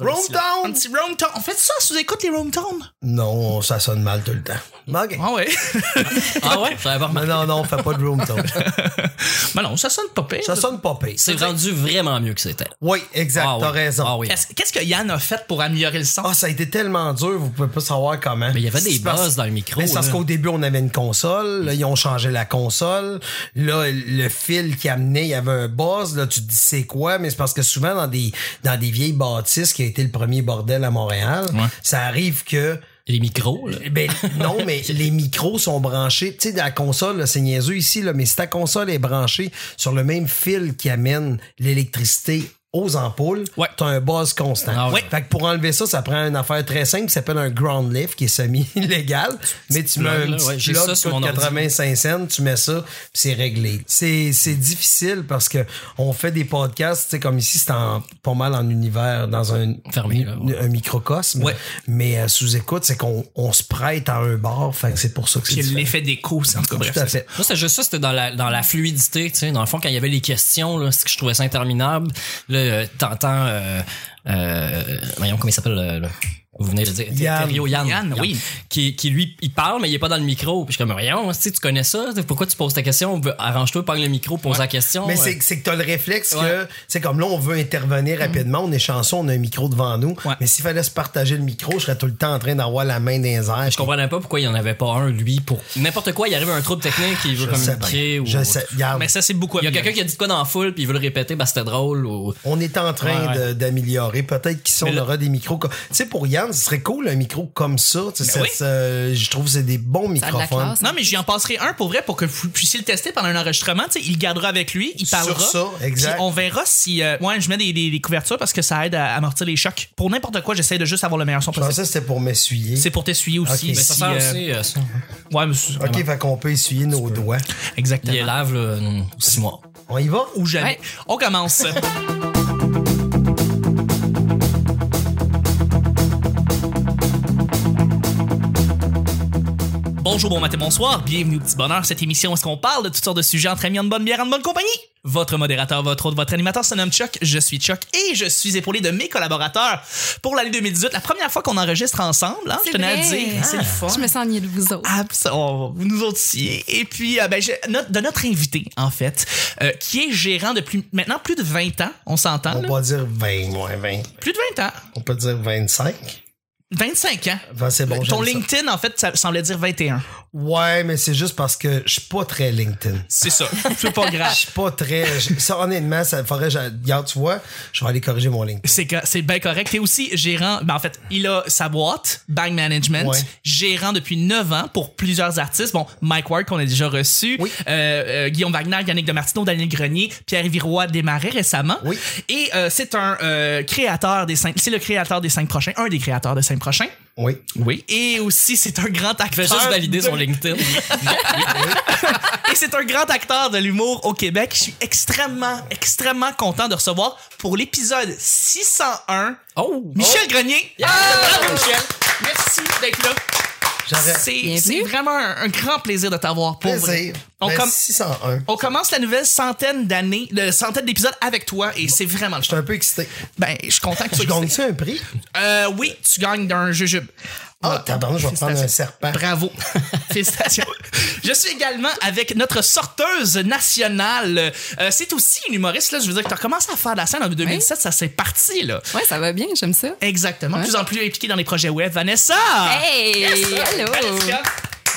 Room Un Town? petit Rome Town. On fait ça sous écoute les Rome Town? Non, ça sonne mal tout le temps. OK. Ah ouais. Ah ouais? J'avais pas Mais non, non, on fait pas de Room Town. ben non, ça sonne pas pire. Ça sonne pas pire. C'est rendu vraiment mieux que c'était. Oui, exact, Ah t'as oui. raison. Ah oui. Qu'est-ce que Yann a fait pour améliorer le son? Ah, ça a été tellement dur, vous pouvez pas savoir comment. Mais il y avait des buzz dans le micro. Mais c'est parce qu'au début, on avait une console. Là, ils ont changé la console. Là, le fil qui amenait, il y avait un buzz. Là, tu te dis c'est quoi? Mais c'est parce que souvent, dans des, dans des vieilles bâtisses qui a été le premier bordel à Montréal, ça arrive que Les micros, là. ben non, mais les micros sont branchés. Tu sais, la console, c'est niaiseux ici, là, mais si ta console est branchée sur le même fil qui amène l'électricité aux ampoules, Ouais. t'as un buzz constant. Ah ouais. Fait que pour enlever ça, ça prend une affaire très simple qui s'appelle un ground lift qui est semi-illégal. Mais tu mets un là, petit ouais, j'ai plug ça sur mon ordi. 85 cents, tu mets ça, puis c'est réglé. C'est, c'est difficile parce que on fait des podcasts, tu comme ici, c'est en, pas mal en univers, dans un, Fermé, là, ouais. un microcosme. Mais euh, sous écoute, c'est qu'on on se prête à un bar, fait que c'est pour ça que c'est l'effet d'écho, c'est en tout cas bref. Tout à c'est fait. Moi, c'est juste ça, c'était dans la, dans la fluidité, tu sais. Dans le fond, quand il y avait les questions, là, c'est que je trouvais ça interminable. Euh, t'entends, euh, euh, voyons, comment il s'appelle, le, vous venez de le dire. Yann. Thériault, Yann. Yann, oui. Qui, qui, lui, il parle, mais il est pas dans le micro. Puis je suis comme, voyons, tu connais ça? Pourquoi tu poses ta question? Arrange-toi, parle le micro, pose la question. Mais Euh, c'est, c'est que t'as le réflexe Ouais. que, c'est comme là, on veut intervenir rapidement, on est chanceux, on a un micro devant nous. Ouais. Mais s'il fallait se partager le micro, je serais tout le temps en train d'avoir la main dans les airs. Je comprenais pas pourquoi il y en avait pas un, lui, pour n'importe quoi. Il arrive un trouble technique, il veut communiquer. Ou... Je sais. Mais ça, c'est beaucoup Il y a quelqu'un qui a dit quoi dans la foule, puis il veut le répéter, bah c'était drôle. Ou... On est en train Ouais, ouais. de- d'améliorer. Peut-être qu'ici, on Mais là- aura des micros. comme- Tu sais, pour Yann, ce serait cool un micro comme ça. Tu sais, Ben oui. ça- ça- je trouve que c'est des bons microphones. classe. Non, mais j'y en passerai un pour vrai pour que vous puissiez le tester pendant un enregistrement. Tu sais, il le gardera avec lui, il Sur parlera. ça, exact. On verra si. euh, ouais, je mets des, des- des couvertures parce que ça aide à amortir les chocs. Pour n'importe quoi, j'essaie de juste avoir le meilleur son Je pensais possible. que c'était pour m'essuyer. C'est pour t'essuyer aussi. Ok. Mais ça si, sert euh, aussi, euh, ça. Ouais, mais OK, fait qu'on peut essuyer nos doigts. exactement. Il les lave, là, six mois. On y va? Ou jamais. Ouais. On commence. Bonjour, bon matin, bonsoir. Bienvenue au Petit Bonheur. Cette émission où est-ce qu'on parle de toutes sortes de sujets entre amis, en bonne bière, en bonne compagnie? Votre modérateur, votre autre, votre animateur se nomme Chuck. Je suis Chuck et je suis épaulé de mes collaborateurs pour l'année 2018. La première fois qu'on enregistre ensemble, hein, je tenais à dire. C'est le fun. Je me sens ennuyée de vous autres. Absolument. Vous nous autres aussi. Et puis, euh, ben, j'ai- notre- de notre invité, en fait, euh, qui est gérant depuis maintenant plus de 20 ans, on s'entend, On là? va dire 20, moins 20. Plus de 20 ans. On peut dire 25. 25 ans. C'est bon, Ton ça. LinkedIn, en fait, ça semblait dire 21. Ouais, mais c'est juste parce que je suis pas très LinkedIn. C'est ça. C'est pas Je grave. suis pas très. je- ça, honnêtement, ça faudrait. je- Regarde, tu vois, je vais aller corriger mon LinkedIn. C'est bien correct. T'es aussi gérant. Ben, en fait, il a sa boîte, Bang Management, Ouais. gérant depuis 9 ans pour plusieurs artistes. Bon, Mike Ward, qu'on a déjà reçu. Oui. Euh, euh, Guillaume Wagner, Yannick Demartino, Daniel Grenier, Pierre Viroy démarrait récemment. Oui. Et euh, c'est un créateur des cinq. C'est le créateur des cinq prochains. Un des créateurs des cinq Oui. Oui. Et aussi, c'est un grand acteur. Fais juste valider de- son LinkedIn. Et c'est un grand acteur de l'humour au Québec. Je suis extrêmement, extrêmement content de recevoir pour l'épisode 601 Oh! Michel Grenier. Bravo, Michel. Merci d'être là. C'est vraiment un, un grand plaisir de t'avoir pour. Plaisir. On, Ben, com- 601. on commence la nouvelle centaine d'années, le centaine d'épisodes avec toi et c'est vraiment le Je suis un peu excité. Ben, je suis content que tu sois gagne-tu un prix? Euh, oui, tu gagnes d'un jujube. Ah, tabarnak, je vais prendre un serpent. Bravo. Félicitations. Je suis également avec notre sorteuse nationale. Euh, c'est aussi une humoriste, là. Je veux dire que tu as commencé à faire de la scène en 2017, ça s'est parti, là. Ouais, ça va bien, j'aime ça. Exactement. De Ouais. plus en plus impliquée dans les projets web. Vanessa! Hey! Yes! Vanessa!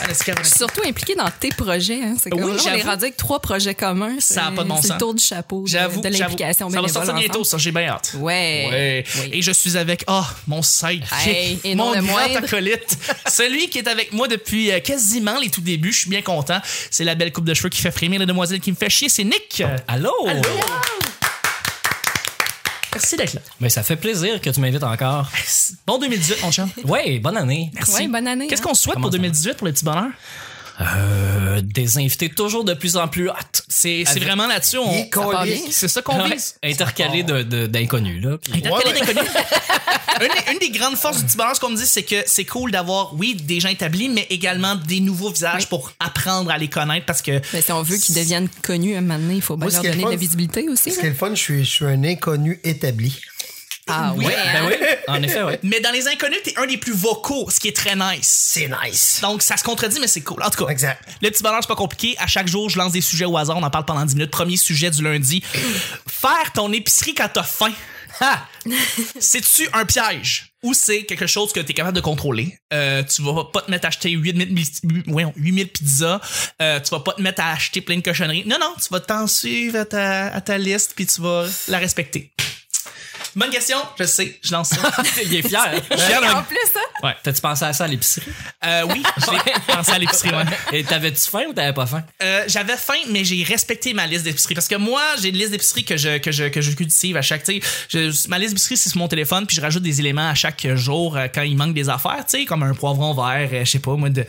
Je suis surtout impliquée dans tes projets. Hein. C'est comme Oui, là, on est rendu avec trois projets communs. Ça a C'est- pas de bon C'est sens. le tour du chapeau de, J'avoue, de l'implication Ça va sortir bientôt, ensemble. ça, j'ai bien hâte. Ouais. Ouais. Oui. Et je suis avec, oh, mon sidekick, Hey, et non mon grand acolyte, celui qui est avec moi depuis euh, quasiment les tout débuts. Je suis bien content. C'est la belle coupe de cheveux qui fait frémir la demoiselle qui me fait chier. C'est Nick. Allô? Allô? Merci d'être là. Mais ça fait plaisir que tu m'invites encore. Bon 2018, mon chum. Ouais, bonne année. Merci. Ouais, bonne année, Qu'est-ce hein. qu'on souhaite Comment pour ça va? 2018 pour le petit bonheur? Euh, des invités toujours de plus en plus hot. C'est vraiment là-dessus. On... C'est ça qu'on Ouais, vise? intercalé de, de- d'inconnus, là. Puis- Intercalé Ouais, ouais. d'inconnus. une, des- une des grandes forces du petit bonheur, ce qu'on me dit, c'est que c'est cool d'avoir, oui, des gens établis, mais également des nouveaux visages Oui. pour apprendre à les connaître parce que Mais si on veut qu'ils deviennent connus un moment donné, il faut bien leur donner de la visibilité aussi. Ce qui est le fun, je suis, je suis un inconnu établi. Ah Oui. ouais. Ben hein? oui, en effet, ouais. Mais dans les inconnus, t'es un des plus vocaux, ce qui est très nice. C'est nice. Donc, ça se contredit, mais c'est cool. En tout cas, Exact. le petit bonheur, c'est pas compliqué. À chaque jour, je lance des sujets au hasard. On en parle pendant 10 minutes. Premier sujet du lundi. Faire ton épicerie quand t'as faim. C'est-tu un piège ou c'est quelque chose que tu es capable de contrôler? Euh, tu vas pas te mettre à acheter 8000, mi- voyons, 8000 pizzas. Euh, tu vas pas te mettre à acheter plein de cochonneries. Non, non, tu vas t'en suivre à ta, à ta liste puis tu vas la respecter. Bonne question, je sais, je lance ça. Il est fier. Je suis fier En plus, hein? Ouais. T'as-tu pensé à ça à l'épicerie? Euh, oui, j'ai pensé à l'épicerie, ouais. Et t'avais-tu faim ou t'avais pas faim? Euh, j'avais faim, mais j'ai respecté ma liste d'épicerie parce que moi, j'ai une liste d'épicerie que je que je que je cultive à chaque. Tu sais, je- ma liste d'épicerie c'est sur mon téléphone, puis je rajoute des éléments à chaque jour euh, quand il manque des affaires, tu sais, comme un poivron vert, euh, je sais pas moi de,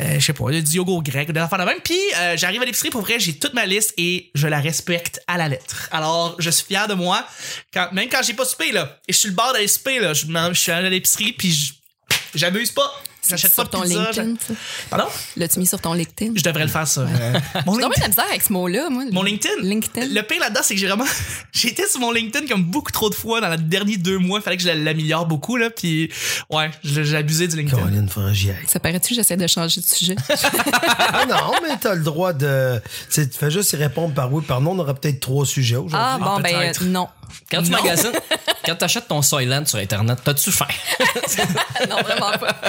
euh, je sais pas, du yogourt grec, des affaires de même. Puis euh, j'arrive à l'épicerie pour vrai, j'ai toute ma liste et je la respecte à la lettre. Alors, je suis fier de moi. Quand même quand j'ai pas soupé là, et je suis le bord d'aller souper là, je, je suis allé à l'épicerie puis je- j'abuse pas. J'achète pas sur de ton pizza. LinkedIn. ça? Pardon? L'as-tu mis sur ton LinkedIn? Je devrais le faire ça. Euh, mon J'ai LinkedIn- la misère avec ce mot-là, moi. mon LinkedIn? LinkedIn. Le pire là-dedans, c'est que j'ai vraiment. j'ai été sur mon LinkedIn comme beaucoup trop de fois dans les derniers deux mois. Il fallait que je l'améliore beaucoup, là. Puis, ouais, j'ai abusé du LinkedIn. Caroline, faudrait j'y aille. Ça paraît-tu que j'essaie de changer de sujet? Ah non, mais t'as le droit de. Tu sais, tu fais juste y répondre par oui, par non. On aura peut-être trois sujets aujourd'hui. Ah, bon, ben, euh, non. Quand tu Non. magasines, quand t'achètes ton Soylent sur Internet, t'as-tu faim? Non, vraiment pas.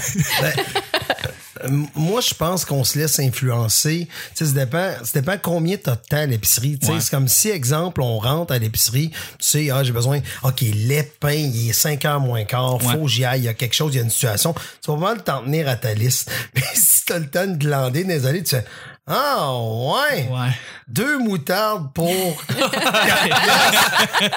Euh, moi, je pense qu'on se laisse influencer. Tu sais, ça dépend, ça dépend combien t'as de temps à l'épicerie. Tu sais, Ouais. c'est comme si, exemple, on rentre à l'épicerie, tu sais, ah, j'ai besoin, OK, lait, pain, il est 5 heures moins quart, faut Ouais. que j'y aille, il y a quelque chose, il y a une situation. Tu vas pas mal t'en tenir à ta liste. Mais si t'as le temps de glander, désolé, tu fais, ah, ouais. Ouais. Deux moutardes pour.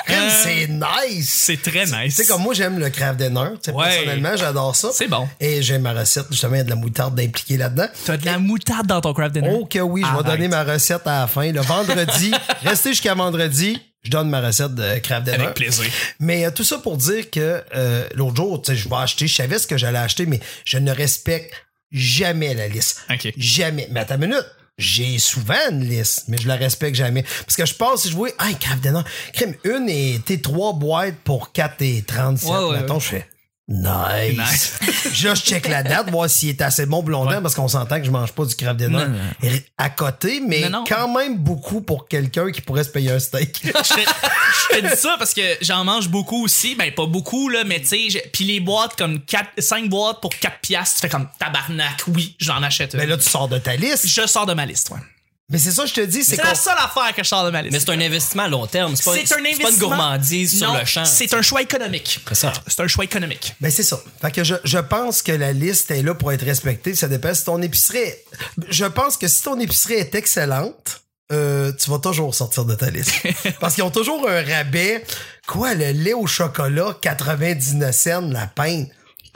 Crème, c'est nice. C'est très nice. Tu sais, comme moi, j'aime le craft dinner. Tu Ouais. Personnellement, j'adore ça. C'est bon. Et j'ai ma recette, justement, il y a de la moutarde d'impliquer là-dedans. T'as de la moutarde dans ton craft dinner? Oh que oui, je vais donner ma recette à la fin. Le vendredi, restez jusqu'à vendredi, je donne ma recette de craft dinner. Avec plaisir. Mais euh, tout ça pour dire que euh, l'autre jour, tu sais, je vais acheter, je savais ce que j'allais acheter, mais je ne respecte jamais la liste. OK. Jamais. Mais à ta minute. J'ai souvent une liste, mais je la respecte jamais. Parce que je pense, si je vois, ah, crème, une et t'es trois boîtes pour 4 et 37. Ouais, ouais, mettons, ouais. je fais. Nice. Là, je check la date, voir s'il est assez bon longtemps, parce qu'on s'entend que je mange pas du craft dinner à côté, mais Non, non. quand même beaucoup pour quelqu'un qui pourrait se payer un steak. je dis ça parce que j'en mange beaucoup aussi. Ben, pas beaucoup, là, mais tu sais, puis les boîtes, comme 4, 5 boîtes pour 4 piastres, tu fais comme tabarnak, oui, j'en achète une. mais là, tu sors de ta liste. je sors de ma liste, ouais. Mais c'est ça, je te dis, c'est la seule affaire que je sors de ma liste. Mais c'est un investissement à long terme. C'est pas, C'est un c'est pas investissement. une gourmandise sur Non, le champ. C'est un choix économique. C'est ça. C'est un choix économique. Ben c'est ça. Fait que je, je pense que la liste est là pour être respectée. Ça dépend si ton épicerie. est- Je pense que si ton épicerie est excellente, euh, tu vas toujours sortir de ta liste. Parce qu'ils ont toujours un rabais. Quoi, le lait au chocolat, 99 cents la pinte?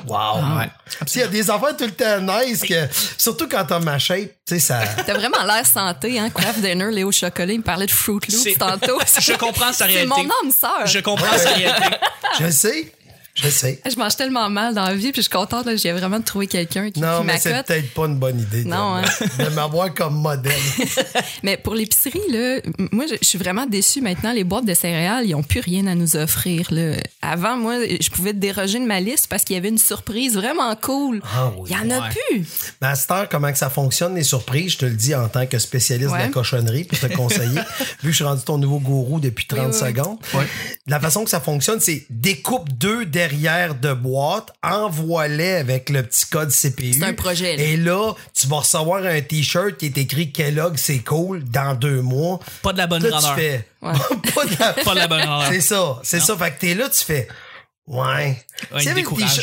Wow. ouais. Il y a des affaires tout le temps nice que, surtout quand t'as ma shape, tu sais, ça. T'as vraiment l'air santé, hein? Craft Dinner, Léo Chocolat, il me parlait de Fruit C'est- Loops tantôt. Je comprends sa C'est réalité. mon âme sœur. Je comprends sa réalité. Je sais. Je sais. Je mange tellement mal dans la vie, puis je suis contente, là, j'ai vraiment de trouver quelqu'un qui, Non, qui mais c'est peut-être pas une bonne idée Non, hein. de m'avoir comme modèle. Mais pour l'épicerie, là, moi, je suis vraiment déçue maintenant. Les boîtes de céréales, ils ont plus rien à nous offrir. Là. Avant, moi, je pouvais déroger de ma liste parce qu'il y avait une surprise vraiment cool. Ah oui. Il y en a plus. Mais à cette heure, comment que ça fonctionne, les surprises, je te le dis en tant que spécialiste de la cochonnerie pour te conseiller, vu que je suis rendu ton nouveau gourou depuis 30 oui, oui. secondes. La façon que ça fonctionne, c'est découpe deux derrière de boîte, envoie-les avec le petit code CPU. C'est un projet, là. Et là, tu vas recevoir un t-shirt qui est écrit Kellogg, c'est cool, dans deux mois. Pas de la bonne Là, tu fais. Ouais. pas de la- Pas de la bonne grandeur. c'est ça, c'est ça. Fait que t'es là, tu fais. Ouais. Y,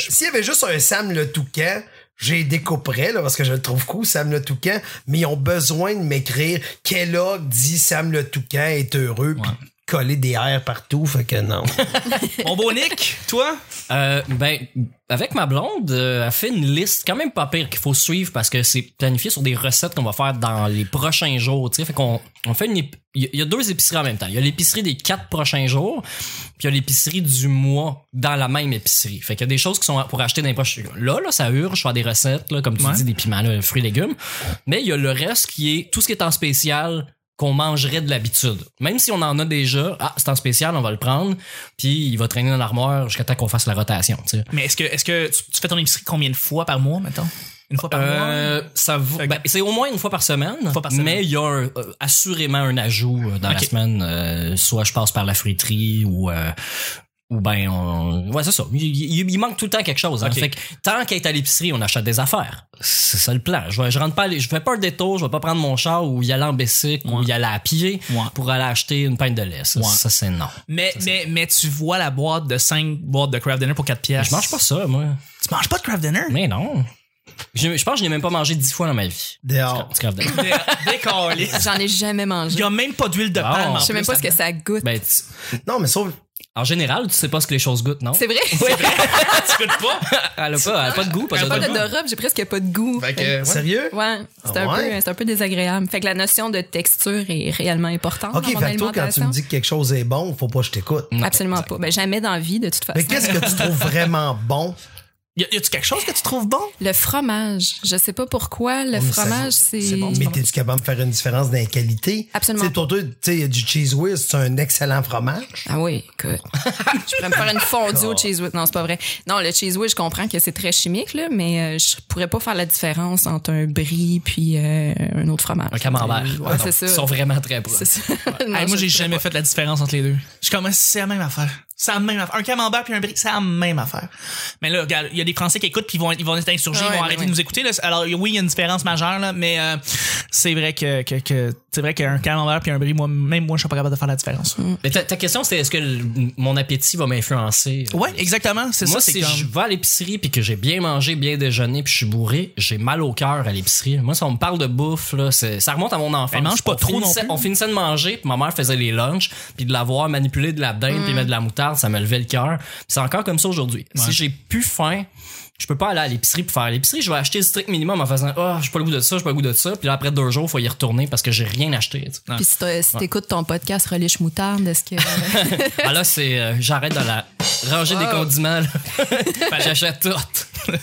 s'il y avait juste un Sam le Toucan, j'ai découperais, là, parce que je le trouve cool, Sam le Toucan, mais ils ont besoin de m'écrire Kellogg dit Sam le Toucan est heureux, puis coller des airs partout, fait que non. Mon beau Nick, toi? Euh, ben, avec ma blonde, euh, elle fait une liste quand même pas pire qu'il faut suivre parce que c'est planifié sur des recettes qu'on va faire dans les prochains jours. Tu sais, fait qu'on on fait une ép- il y a- il y a deux épiceries en même temps. Il y a l'épicerie des quatre prochains jours, puis il y a l'épicerie du mois dans la même épicerie. Fait qu'il y a des choses qui sont pour acheter dans les prochains. Là, là, ça urge faire des recettes, là, comme tu Ouais. dis, des piments, là, fruits, légumes. Mais il y a le reste qui est tout ce qui est en spécial qu'on mangerait de l'habitude. Même si on en a déjà, ah, c'est en spécial, on va le prendre, puis il va traîner dans l'armoire jusqu'à temps qu'on fasse la rotation. Mais est-ce que, est-ce que tu, tu fais ton épicerie combien de fois par mois, mettons? Une fois par Euh, ça Fait que- ben, c'est au moins une fois par semaine, fois par semaine. mais il y a un- euh, assurément un ajout euh, dans la semaine. euh, soit je passe par la friterie ou euh, ou ben on... ouais c'est ça. Il, il- il manque tout le temps quelque chose. hein. Fait que tant qu'à être à l'épicerie, on achète des affaires. C'est ça le plan. Je, vais- je rentre pas, aller- je fais pas un détour, je vais pas prendre mon char ou y aller en bicycle ou y aller à pied Ouais. pour aller acheter une pinte de lait. Ça, Ouais. ça, c'est non. Mais, mais, mais tu vois la boîte de 5 boîtes de craft dinner pour 4 pièces. Je mange pas ça moi. Tu manges pas de craft dinner? Mais non. Je, je pense que je n'ai même pas mangé dix fois dans ma vie. Dehors. Du craft dinner. Dé- Décalé. J'en ai jamais Il mangé. y a même pas d'huile de palme. en Je sais même pas ce que ça goûte. Ben, tu- Non, mais sauf. En général, tu sais pas ce que les choses goûtent, non? C'est vrai? tu goûtes pas? Elle a pas, elle a pas de goût, pas J'ai pas d'odorat. d'odorat, puis j'ai presque pas de goût. Fait que, ouais. Sérieux? Ouais, c'est Ah un, ouais? c'est un peu désagréable. Fait que la notion de texture est réellement importante Ok, dans mon fait que toi, quand tu me dis que quelque chose est bon, faut pas que je t'écoute. Absolument exact. pas. Ben, jamais dans la vie, de toute façon. Mais qu'est-ce que tu trouves vraiment bon? Y a-tu quelque chose que tu trouves bon? Le fromage. Je sais pas pourquoi. Le ça- fromage, c'est. c'est bon, Mais t'es-tu capable de faire une différence dans la qualité? Absolument Tu sais, pour toi, tu sais, il y a du cheese whiz, c'est un excellent fromage. Ah oui, écoute. je pourrais me faire une fondue au cheese whiz. Non, c'est pas vrai. Non, le cheese whiz, je comprends que c'est très chimique, là, mais euh, je pourrais pas faire la différence entre un brie puis euh, un autre fromage. Un camembert. Ouais, Ah, c'est ça. Ils sont vraiment très proches. C'est ça. Non, Hey, moi, je j'ai jamais pas. fait la différence entre les deux. Je commence, c'est la même affaire. C'est la même affaire. Un camembert puis un brie, c'est la même affaire. Mais là, regarde, il y a des Français qui écoutent puis ils vont, ils vont être insurgés, ils vont arrêter ouais. de nous écouter. Là. Alors, oui, il y a une différence majeure, là, mais euh, c'est vrai que, que, que c'est vrai qu'un camembert puis un brie, moi, même moi, je suis pas capable de faire la différence. Mais ta, ta question, c'était est-ce que le- mon appétit va m'influencer? Ouais, exactement. C'est Moi, ça, c'est si comme... je vais à l'épicerie puis que j'ai bien mangé, bien déjeuné puis je suis bourré, j'ai mal au cœur à l'épicerie. Moi, si on me parle de bouffe, là, c'est- ça remonte à mon enfance. Elle mange pas On trop non finissait- plus. On finissait de manger puis ma mère faisait les lunchs puis de l'avoir manipulé de la dinde Mm. puis mettre de la moutarde, ça me levait le cœur. C'est encore comme ça aujourd'hui. Si j'ai plus faim, je peux pas aller à l'épicerie pour faire l'épicerie. Je vais acheter le strict minimum en faisant oh j'ai pas le goût de ça, j'ai pas le goût de ça. Puis là, après deux jours, faut y retourner parce que j'ai rien acheté. Puis si t'écoutes ton podcast Relish Moutarde, est-ce que. Ah là, c'est euh, j'arrête de la ranger des condiments. là. J'achète tout.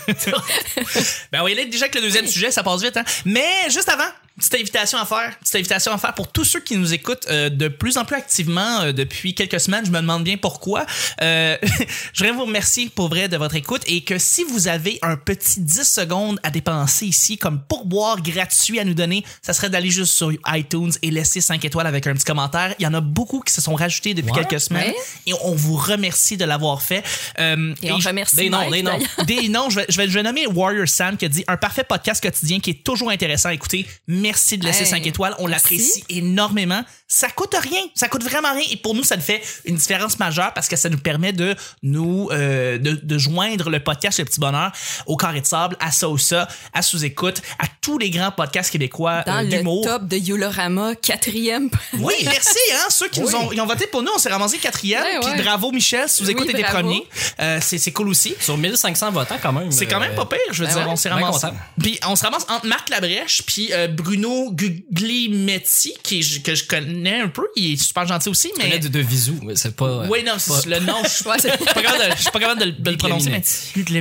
Ben, y aller déjà avec le deuxième sujet, ça passe vite, hein. Mais juste avant, petite invitation à faire. Petite invitation à faire pour tous ceux qui nous écoutent euh, de plus en plus activement euh, depuis quelques semaines. Je me demande bien pourquoi. Euh, je voudrais vous remercier pour vrai de votre écoute et que si vous avez un petit 10 secondes à dépenser ici comme pourboire gratuit à nous donner, ça serait d'aller juste sur iTunes et laisser 5 étoiles avec un petit commentaire. Il y en a beaucoup qui se sont rajoutés depuis quelques semaines et on vous remercie de l'avoir fait. Euh, Et on remercie. des noms, des noms. des noms, je vais, je vais, je vais nommer Warrior Sam qui a dit un parfait podcast quotidien qui est toujours intéressant à écouter. Merci de laisser Hey, 5 étoiles. On merci. l'apprécie énormément. Ça coûte rien. Ça coûte vraiment rien. Et pour nous, ça nous fait une différence majeure parce que ça nous permet de nous, euh, de, de joindre le podcast Le Petit Bonheur au Carré de Sable, à Sausa, à Sous-Écoute, à tous les grands podcasts québécois Dans euh, le d'humour. top de Yolorama, quatrième. Oui, merci, hein, ceux qui nous ont, ils ont voté pour nous, on s'est ramassé quatrième. Puis ouais. bravo Michel, vous Oui, écoutez des bravo. premiers. Euh, c'est, cool aussi. Sur 1500 votants, quand même. C'est quand même euh, pas pire, je veux ben dire. ouais, on s'est ramassé. Puis on se ramasse entre Marc Labrèche puis euh, Bruno Guglielmetti, qui que je connais un peu. Il est super gentil aussi, Je mais. connais de, de visu, mais c'est pas. euh, Oui, non, pas- le nom. Je suis pas pas capable de, le- de le prononcer, mais.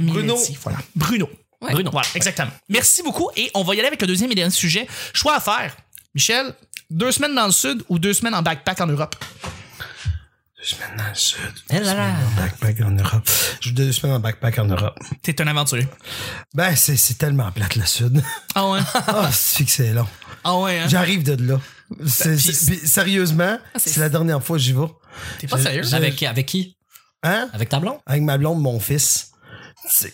Bruno. Bruno. Voilà. Bruno. Ouais. Bruno. Voilà, exactement. Merci beaucoup. Et on va y aller avec le deuxième et dernier sujet. Choix à faire. Michel, deux semaines dans le sud ou deux semaines en backpack en Europe? Deux semaines dans le sud. Eh là là. En backpack en Europe. Je deux semaines en backpack en Europe. T'es un aventurier. Ben, c'est, c'est tellement plate, le sud. Ah ouais? Ah, c'est que c'est long. Ah ouais, hein? J'arrive de là. C'est, Puis- c'est- puis sérieusement, c'est- c'est la dernière fois que j'y vais. T'es pas Je- sérieux? je- Avec, avec qui? Hein? Avec ta blonde? Avec ma blonde, mon fils.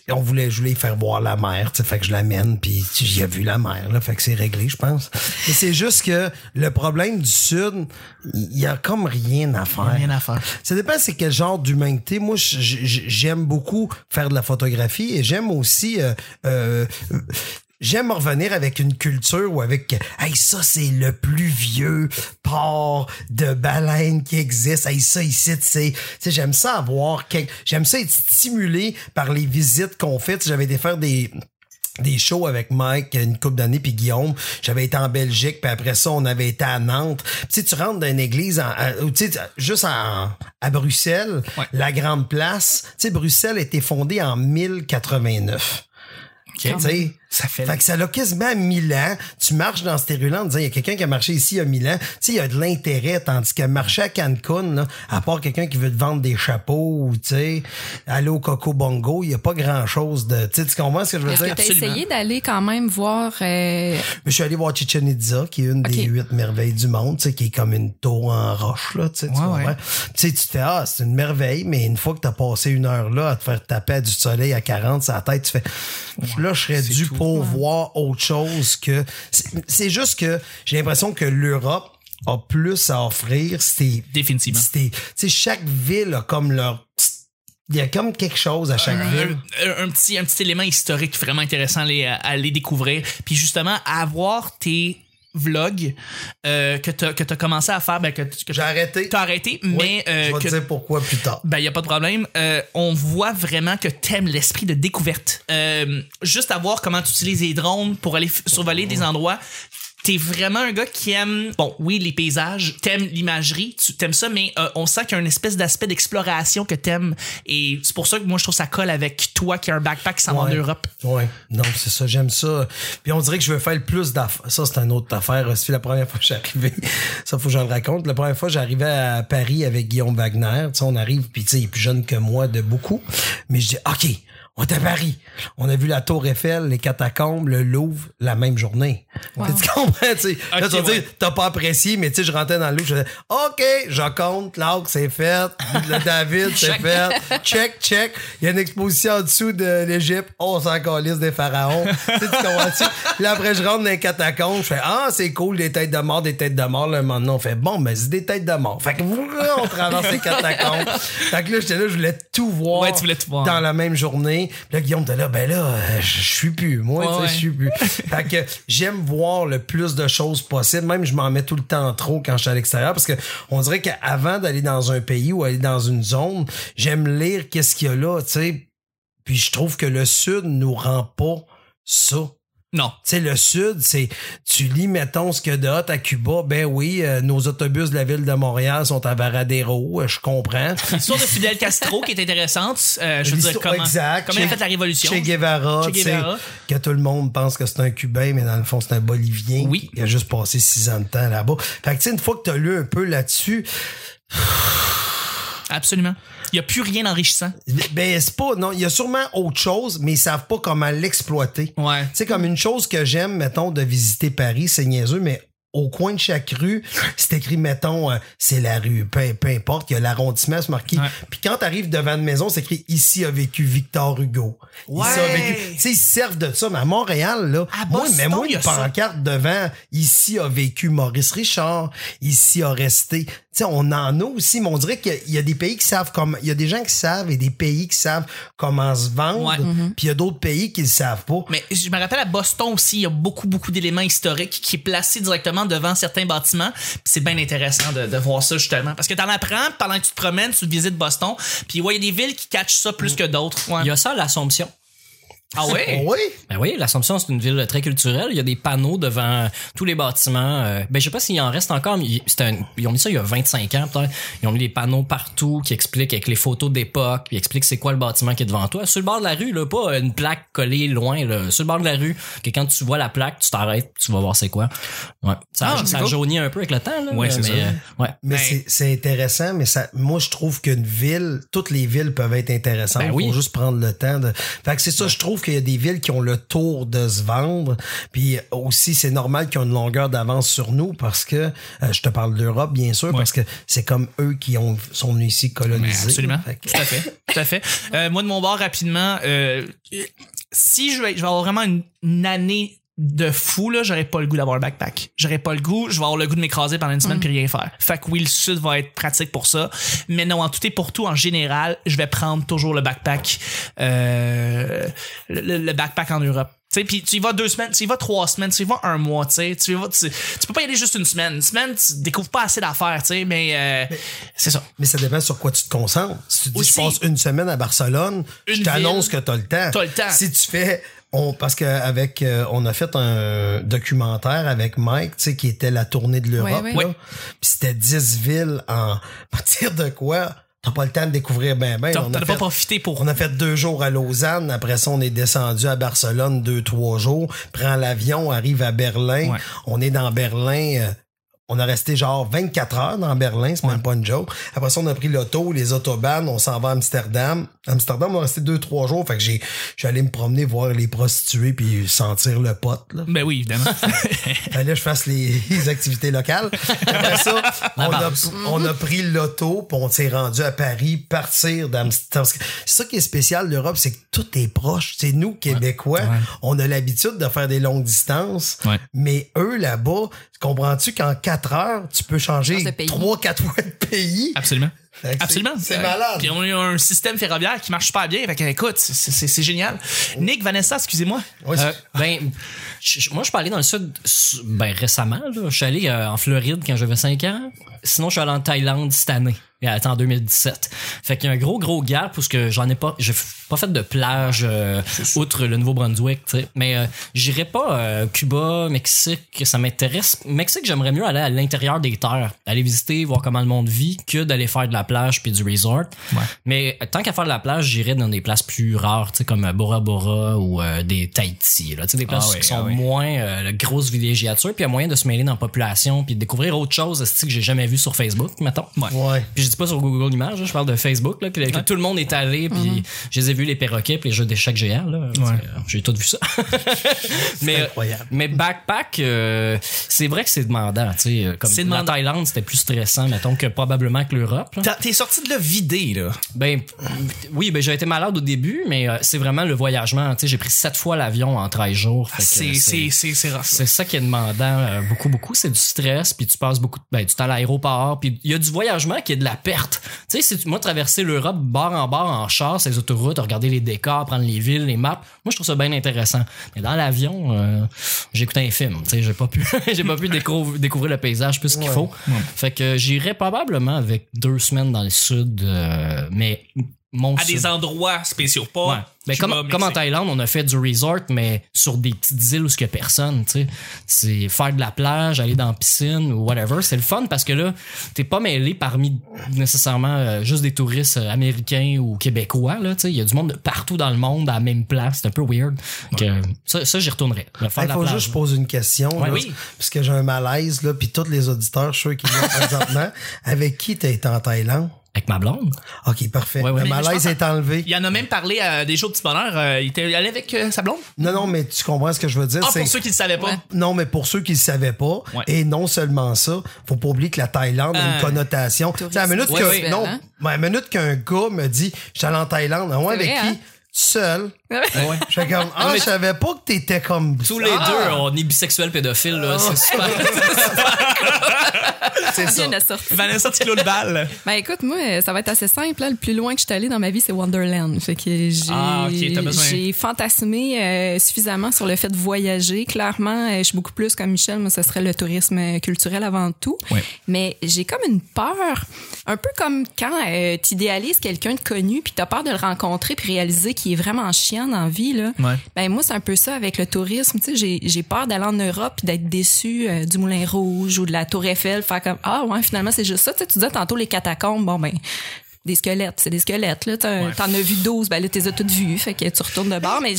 On voulait, je voulais faire voir la mer, tu sais, fait que je l'amène, puis j'y ai vu la mer, là, fait que c'est réglé, je pense. Mais c'est juste que le problème du Sud, il y a comme rien à faire. Rien à faire. Ça dépend c'est quel genre d'humanité. Moi, j'aime beaucoup faire de la photographie et j'aime aussi euh, euh, J'aime revenir avec une culture ou avec hey ça c'est le plus vieux port de baleine qui existe. Hey ça ici c'est tu sais j'aime ça avoir quelque j'aime ça être stimulé par les visites qu'on fait. J'avais été faire des des shows avec Mike une couple d'années puis Guillaume j'avais été en Belgique puis après ça on avait été à Nantes Puis, tu sais tu rentres dans une église en, tu sais juste en, à Bruxelles Ouais. la grande place tu sais Bruxelles a été fondée en 1089 tu sais Ça fait. Fait que ça l'a quasiment mille ans. Tu marches dans ces rues-là en disant, il y a quelqu'un qui a marché ici il y a mille ans. Tu sais, il y a de l'intérêt, tandis que marcher à Cancun, là, à part quelqu'un qui veut te vendre des chapeaux ou, tu sais, aller au Coco Bongo, il y a pas grand-chose de... Tu sais, tu comprends ce que je veux que dire? tu as absolument. essayé d'aller quand même voir euh, Je suis allé voir Chichen Itza, qui est une des huit merveilles du monde, tu sais, qui est comme une tour en roche, là, tu sais, tu comprends? ouais. Tu sais, tu te fais, ah, c'est une merveille, mais une fois que t'as passé une heure là à te faire taper à du soleil à 40 sur la tête, tu fais, là, je serais dû pour voir autre chose que, c'est juste que j'ai l'impression que l'Europe a plus à offrir, c'était, Définitivement. c'était, chaque ville a comme leur, il y a comme quelque chose à chaque ville. un, un petit, un petit élément historique vraiment intéressant à à aller découvrir. Puis justement, avoir tes vlogs euh, que tu as, commencé à faire, ben, que, que J'ai arrêté. t'as arrêté, Oui, mais euh, je vais que te dire pourquoi plus tard. ben, y a pas de problème. Euh, on voit vraiment que t'aimes l'esprit de découverte. Juste à voir comment tu utilises les drones pour aller survoler des endroits. T'es vraiment un gars qui aime, bon, oui, les paysages, t'aimes l'imagerie, tu t'aimes ça, mais euh, on sent qu'il y a une espèce d'aspect d'exploration que t'aimes. Et c'est pour ça que moi, je trouve ça colle avec toi qui a un backpack qui s'en va en Ouais. Europe. Ouais, non, c'est ça, j'aime ça. Puis on dirait que je veux faire le plus d'affaires. Ça, c'est une autre affaire. C'est la première fois que j'arrivais. Ça, faut que je le raconte. La première fois, j'arrivais à Paris avec Guillaume Wagner. Tu sais, on arrive, puis tu sais, il est plus jeune que moi de beaucoup. Mais je dis, OK, on est à Paris. On a vu la Tour Eiffel, les catacombes, le Louvre, la même journée. Tu comprends, tu sais? Là, tu vas ouais. dire, t'as pas apprécié, mais tu sais, je rentrais dans le Louvre, je disais, OK, je compte, l'Arc, c'est fait. Le David, c'est fait. Check, check. Il y a une exposition en dessous de l'Égypte. On s'en calisse des pharaons. tu sais, tu comprends-tu? Puis là, après, je rentre dans les catacombes. Je fais, ah, c'est cool, des têtes de mort, des têtes de mort. Là, maintenant, on fait, bon, mais c'est des têtes de mort. Fait que voilà, on traverse les catacombes. Fait que là, j'étais là, je voulais tout voir. Ouais, tu voulais tout voir. Dans la même journée. Puis là, Guillaume était là, ben là, euh, je suis plus. Moi, Ouais, je suis plus. fait que j'aime voir le plus de choses possibles. Même, je m'en mets tout le temps trop quand je suis à l'extérieur parce que on dirait qu'avant d'aller dans un pays ou aller dans une zone, j'aime lire qu'est-ce qu'il y a là, tu sais. Puis je trouve que le Sud nous rend pas ça. Non. Tu sais, le Sud, c'est, tu lis, mettons, ce que de hot à Cuba, ben oui, euh, nos autobus de la ville de Montréal sont à Varadero, euh, je comprends. L'histoire de Fidel Castro qui est intéressante. Euh, je veux dire, comment, exact. comment il a fait la révolution. Che Guevara, Che tu Guevara. que tout le monde pense que c'est un Cubain, mais dans le fond, c'est un Bolivien. Oui. qui a juste passé six ans de temps là-bas. Fait que, tu sais, une fois que t'as lu un peu là-dessus, Absolument. Il n'y a plus rien d'enrichissant. ben, c'est pas, non, il y a sûrement autre chose, mais ils savent pas comment l'exploiter. Ouais. Tu sais, comme une chose que j'aime, mettons, de visiter Paris, c'est niaiseux, mais au coin de chaque rue, c'est écrit, mettons, euh, c'est la rue, peu, peu importe, il y a l'arrondissement, c'est marqué. Ouais. Puis quand t'arrives devant une maison, c'est écrit, ici a vécu Victor Hugo. Ici a Ouais. vécu. Tu sais, ils se servent de ça, mais à Montréal, là, À moi, Boston, mais moi, une ça. pancarte devant, ici a vécu Maurice Richard, ici a resté. Tu sais, on en a aussi, mais on dirait qu'il y a- il y a des pays qui savent comment, il y a des gens qui savent et des pays qui savent comment se vendre, Ouais. puis il y a d'autres pays qui le savent pas. Mais je me rappelle à Boston aussi, il y a beaucoup, beaucoup d'éléments historiques qui est placé directement devant certains bâtiments. C'est bien intéressant de, de voir ça, justement. Parce que t'en apprends pendant que tu te promènes, tu visites Boston. Puis ouais, il y a des villes qui catchent ça plus que d'autres. Ouais. Il y a ça à l'Assomption. Ah ouais? Oui? Ben oui, l'Assomption, c'est une ville très culturelle. Il y a des panneaux devant tous les bâtiments. Euh, ben, je sais pas s'il en reste encore, mais un- ils ont mis ça il y a 25 ans, peut-être. Ils ont mis des panneaux partout qui expliquent avec les photos d'époque, puis expliquent c'est quoi le bâtiment qui est devant toi. Sur le bord de la rue, là, pas une plaque collée loin, là. Sur le bord de la rue, que quand tu vois la plaque, tu t'arrêtes, tu vas voir c'est quoi. Ouais. Ça, Ah, ça cool. jaunit un peu avec le temps, là. Ouais, c'est mais, ça. euh, ouais. Mais Ben- c'est- c'est intéressant, mais ça, moi, je trouve qu'une ville, toutes les villes peuvent être intéressantes. Ben oui. Faut juste prendre le temps de. Fait que c'est ça, je trouve qu'il y a des villes qui ont le tour de se vendre. Puis aussi, c'est normal qu'ils ont une longueur d'avance sur nous parce que, euh, je te parle d'Europe, bien sûr, parce que c'est comme eux qui ont, sont venus ici coloniser. absolument. Que- Tout à fait. Tout à fait. Euh, moi, de mon bord, rapidement, euh, si je vais, je vais avoir vraiment une, une année de fou, là, j'aurais pas le goût d'avoir un backpack. J'aurais pas le goût, je vais avoir le goût de m'écraser pendant une semaine puis rien faire. Fait que oui, le sud va être pratique pour ça. Mais non, en tout et pour tout, en général, je vais prendre toujours le backpack, euh, le, le backpack en Europe. Tu sais, puis tu y vas deux semaines, tu y vas trois semaines, tu y vas un mois, tu sais, tu y vas, tu, tu peux pas y aller juste une semaine. Une semaine, tu découvres pas assez d'affaires, tu sais, mais, euh, c'est ça. Mais ça dépend sur quoi tu te concentres. Si tu dis Aussi. je passe une semaine à Barcelone, Une je t'annonce que t'as le temps. T'as le temps. Si tu fais on parce que avec euh, on a fait un documentaire avec Mike, tu sais qui était la tournée de l'Europe Ouais, là. ouais. Puis c'était 10 villes en dire de quoi? T'as pas le temps de découvrir ben ben. A pas fait- profité pour. On a fait deux jours à Lausanne. Après ça, on est descendu à Barcelone deux, trois jours. Prend l'avion, arrive à Berlin. Ouais. On est dans Berlin. On a resté genre 24 heures dans Berlin, c'est même pas une joke. Après ça, on a pris l'auto, les autobahns, on s'en va à Amsterdam. Amsterdam, on a resté deux, trois jours. Fait que j'ai, je suis allé me promener, voir les prostituées puis sentir le pote, là. Ben oui, évidemment. Fallait que je fasse les, les activités locales. Après ça, on a, on a pris l'auto, puis on s'est rendu à Paris, partir d'Amsterdam. C'est ça qui est spécial l'Europe, c'est que tout est proche. C'est nous, Québécois, on a l'habitude de faire des longues distances, Ouais. mais eux, là-bas, comprends-tu qu'en quatre heures, tu peux changer Change de pays. trois, quatre fois de pays? Absolument. Absolument. C'est Euh, malade. Puis on a un système ferroviaire qui marche super bien. Fait que, écoute, c'est- génial. Nick, Vanessa, excusez-moi. Euh, ben, je- moi, je suis allé dans le sud ben, récemment. Là. Je suis allé euh, en Floride quand j'avais 5 ans. Sinon, je suis allé en Thaïlande cette année. Et elle était en 2017. Fait qu'il y a un gros, gros gap parce que j'en ai pas, j'ai pas fait de plage euh, outre le Nouveau-Brunswick, tu sais. Mais euh, j'irai pas euh, Cuba, Mexique, ça m'intéresse. Mexique, j'aimerais mieux aller à l'intérieur des terres, aller visiter, voir comment le monde vit, que d'aller faire de la plage puis du resort. Mais euh, tant qu'à faire de la plage, j'irais dans des places plus rares, tu sais, comme euh, Bora Bora ou euh, des Tahiti, là, tu sais, des places Ah ouais, qui sont ah ouais. moins euh, la grosse villégiature, puis il y a moyen de se mêler dans la population, puis de découvrir autre chose, que j'ai jamais vu sur Facebook, mettons. Ouais. Puis je dis pas sur Google Images, là, je parle de Facebook, là, que, que tout le monde est allé, puis je les ai vus les perroquets, puis les jeux d'échecs géants, là. Ouais. Euh, J'ai tout vu ça. mais, incroyable. mais backpack, euh, c'est vrai que c'est demandant, tu sais. euh, Comme C'est la demandant. Thaïlande, c'était plus stressant, mettons, que probablement que l'Europe. T'es sorti de là vidé, là. Ben oui, ben j'ai été malade au début, mais euh, c'est vraiment le voyagement. Tu sais, j'ai pris sept fois l'avion en 13 jours. C'est euh, c'est- c'est- c'est rough. c'est ça qui est demandant euh, beaucoup beaucoup c'est du stress puis tu passes beaucoup de ben, du temps à l'aéroport puis il y a du voyagement qui est de la perte. Tu sais si tu moi traverser l'Europe bord en bord en char ces autoroutes regarder les décors prendre les villes les maps moi je trouve ça bien intéressant. Mais dans l'avion euh, j'ai écouté un film tu sais j'ai pas pu j'ai pas pu découvrir, découvrir le paysage plus qu'il faut. Fait que j'irais probablement avec deux semaines dans le sud euh, mais mon À sud- des endroits spéciaux, pas. Ouais. Ben, comme, comme en. Thaïlande, on a fait du resort, mais sur des petites îles où il y a personne, tu sais. C'est faire de la plage, aller dans la piscine ou whatever. C'est le fun parce que là, t'es pas mêlé parmi nécessairement euh, juste des touristes euh, américains ou québécois, là, tu sais. Il y a du monde de partout dans le monde à la même place. C'est un peu weird. Que, ça, ça j'y retournerais. Faire Il faut plage. juste que je pose une question. Ouais, là, oui. Parce que j'ai un malaise, là, puis tous les auditeurs, je suis l'ont présentement. Avec qui t'as été en Thaïlande? Avec ma blonde. OK, parfait. Ouais, ouais. Le Mais je malaise pense est enlevé. Il y en a même parlé à des jours de petit bonheur. euh, il était allé avec euh, sa blonde? Non, non, mais tu comprends ce que je veux dire? Ah, c'est pour ceux qui ne savaient pas. Ouais. Non, mais pour ceux qui le savaient pas, Ouais. et non seulement ça, faut pas oublier que la Thaïlande a Euh, une connotation. Tu sais, à la minute Ouais, que, ouais. non, Hein? mais à la minute qu'un gars me dit, je suis allé en Thaïlande, ah ouais, C'est avec vrai, qui? hein? Seul. Ouais. Je fais comme, ah, je savais pas que t'étais comme Tous les Ah! deux, on est bisexuels pédophiles, là. C'est super. C'est ça. Bien assorti. Vanessa, tu clôt le bal. Ben écoute, moi, euh, ça va être assez simple. là. Le plus loin que je suis allée dans ma vie, c'est Wonderland. Fait que j'ai Ah, ok, t'as besoin. j'ai fantasmé euh, suffisamment sur le fait de voyager. Clairement, euh, je suis beaucoup plus comme Michel. Moi, ce serait le tourisme culturel avant tout. Ouais. Mais j'ai comme une peur, un peu comme quand euh, tu idéalises quelqu'un de connu, puis t'as peur de le rencontrer, puis réaliser qu'il est vraiment chiant dans la vie. Là. Ouais. Ben moi, c'est un peu ça avec le tourisme. Tu sais, j'ai, peur d'aller en Europe d'être déçu euh, du Moulin Rouge ou de la Tour Eiffel, faire comme ah ouais, finalement c'est juste ça. Tu sais, tu disais tantôt les catacombes, bon ben des squelettes, c'est des squelettes là. T'en, as vu 12, ben là t'es as toutes vues, fait que tu retournes de bord. Mais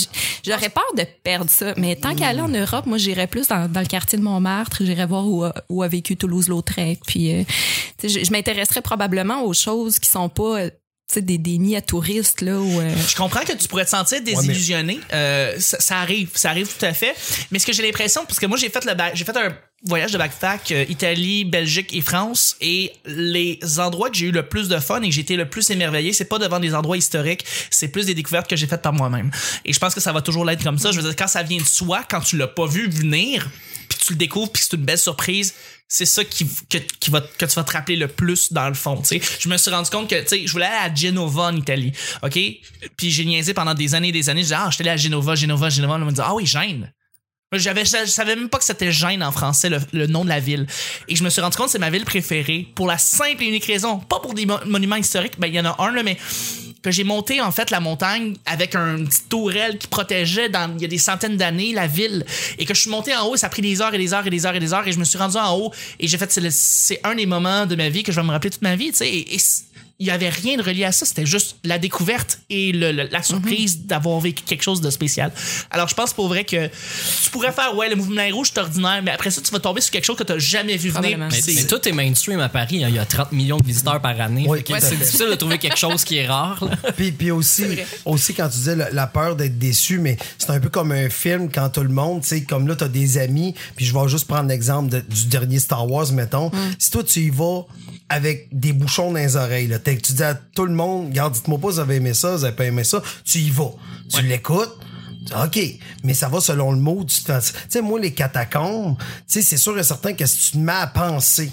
j'aurais peur de perdre ça. Mais tant qu'à aller en Europe, moi j'irais plus dans, dans le quartier de Montmartre, j'irais voir où a, où a vécu Toulouse-Lautrec. Puis euh, je, je m'intéresserais probablement aux choses qui sont pas euh, des, des nids à touristes là où euh, Je comprends que tu pourrais te sentir désillusionné. Euh, ça, ça arrive, ça arrive tout à fait. Mais ce que j'ai l'impression, parce que moi j'ai fait le j'ai fait un voyage de backpack euh, Italie, Belgique et France, et les endroits que j'ai eu le plus de fun et que j'ai été le plus émerveillé, c'est pas devant des endroits historiques, c'est plus des découvertes que j'ai faites par moi-même. Et je pense que ça va toujours l'être comme ça. Je veux dire, quand ça vient de soi, quand tu l'as pas vu venir, tu le découvres, puis c'est une belle surprise. C'est ça qui, que, que tu vas te rappeler le plus dans le fond. Je me suis rendu compte que je voulais aller à Genova en Italie. OK? Puis j'ai niaisé pendant des années et des années. Je disais, ah, je suis allé à Genova, Genova, Genova. On me dit, ah oui, Gênes. J'avais, je savais même pas que c'était Gênes en français, le, nom de la ville. Et je me suis rendu compte que c'est ma ville préférée pour la simple et unique raison. Pas pour des mo- monuments historiques, ben il y en a un, là, mais que j'ai monté en fait la montagne avec un petit tourelle qui protégeait dans il y a des centaines d'années la ville. Et que je suis monté en haut ça a pris des heures et des heures et des heures et des heures et je me suis rendu en haut et j'ai fait c'est, un des moments de ma vie que je vais me rappeler toute ma vie et, il y avait rien de relié à ça. C'était juste la découverte et le- le- la surprise d'avoir vécu quelque chose de spécial. Alors, je pense pour vrai que tu pourrais faire, ouais, le mouvement rouge, c'est ordinaire, mais après ça, tu vas tomber sur quelque chose que tu jamais vu venir. Mais, mais tout est mainstream à Paris. hein. Il y a 30 millions de visiteurs par année. C'est difficile de trouver quelque chose qui est rare. là. Puis, puis aussi, aussi, quand tu disais la, la peur d'être déçu, mais c'est un peu comme un film quand tout le monde, tu sais, comme là, t'as des amis, puis je vais juste prendre l'exemple de- du dernier Star Wars, mettons. Si toi, tu y vas avec des bouchons dans les oreilles, là, tu dis à tout le monde, regarde, dites-moi pas, vous avez aimé ça, vous avez pas aimé ça, tu y vas. Tu l'écoutes. OK, mais ça va selon le mot. Tu sais, moi, les catacombes, tu sais, c'est sûr et certain que si tu te mets à penser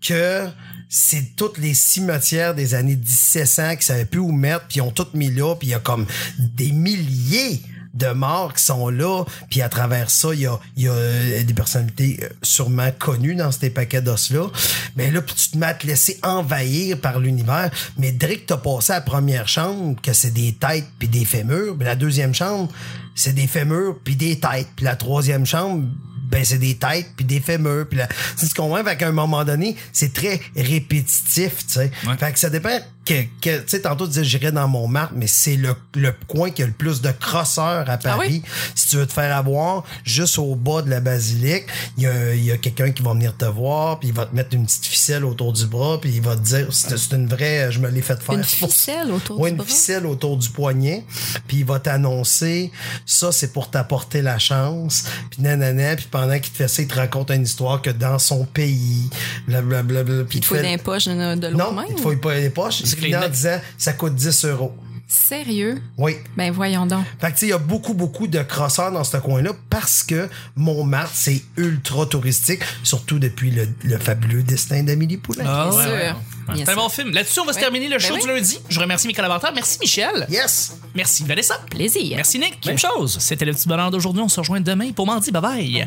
que c'est toutes les cimetières des années 1700 qui savaient plus où mettre, puis ils ont toutes mis là, puis il y a comme des milliers de morts qui sont là, puis à travers ça, il y a, il y a euh, des personnalités euh, sûrement connues dans ces paquets d'os-là. Mais là, puis tu te mets à te laisser envahir par l'univers. Mais que t'as passé à la première chambre, que c'est des têtes puis des fémurs, ben la deuxième chambre, c'est des fémurs puis des têtes. Puis la troisième chambre, ben c'est des têtes puis des fémurs puis là tu sais, tu comprends fait qu'à un moment donné c'est très répétitif tu sais Ouais. fait que ça dépend que, que tu sais tantôt tu disais j'irais dans Montmartre mais c'est le, le coin qui a le plus de crosseurs à Paris. Si tu veux te faire avoir juste au bas de la basilique il y a, il y a quelqu'un qui va venir te voir puis il va te mettre une petite ficelle autour du bras puis il va te dire c'est c'est une vraie je me l'ai fait faire. Une ficelle autour Ouais, du une ficelle autour du poignet, puis il va t'annoncer ça c'est pour t'apporter la chance, puis nanana, puis pendant qu'il te fait ça, il te raconte une histoire que dans son pays, blablabla, puis Il te faut des poches de, de l'eau Non, même. il te faut pas poches, les en disant ça coûte 10 euros. Sérieux? Oui. Ben voyons donc. Fait que tu sais, il y a beaucoup, beaucoup de crosseurs dans ce coin-là parce que Montmartre, c'est ultra touristique, surtout depuis le, le fabuleux destin d'Amélie Poulain. Ah, Bien ouais, sûr. ouais. C'est un bon film. Là-dessus, on va se terminer le Ben show oui. du lundi. Je remercie mes collaborateurs. Merci Michel. Yes! Merci Vanessa. Plaisir. Merci Nick. Même chose. C'était le petit bonheur d'aujourd'hui. On se rejoint demain pour mardi. Bye bye.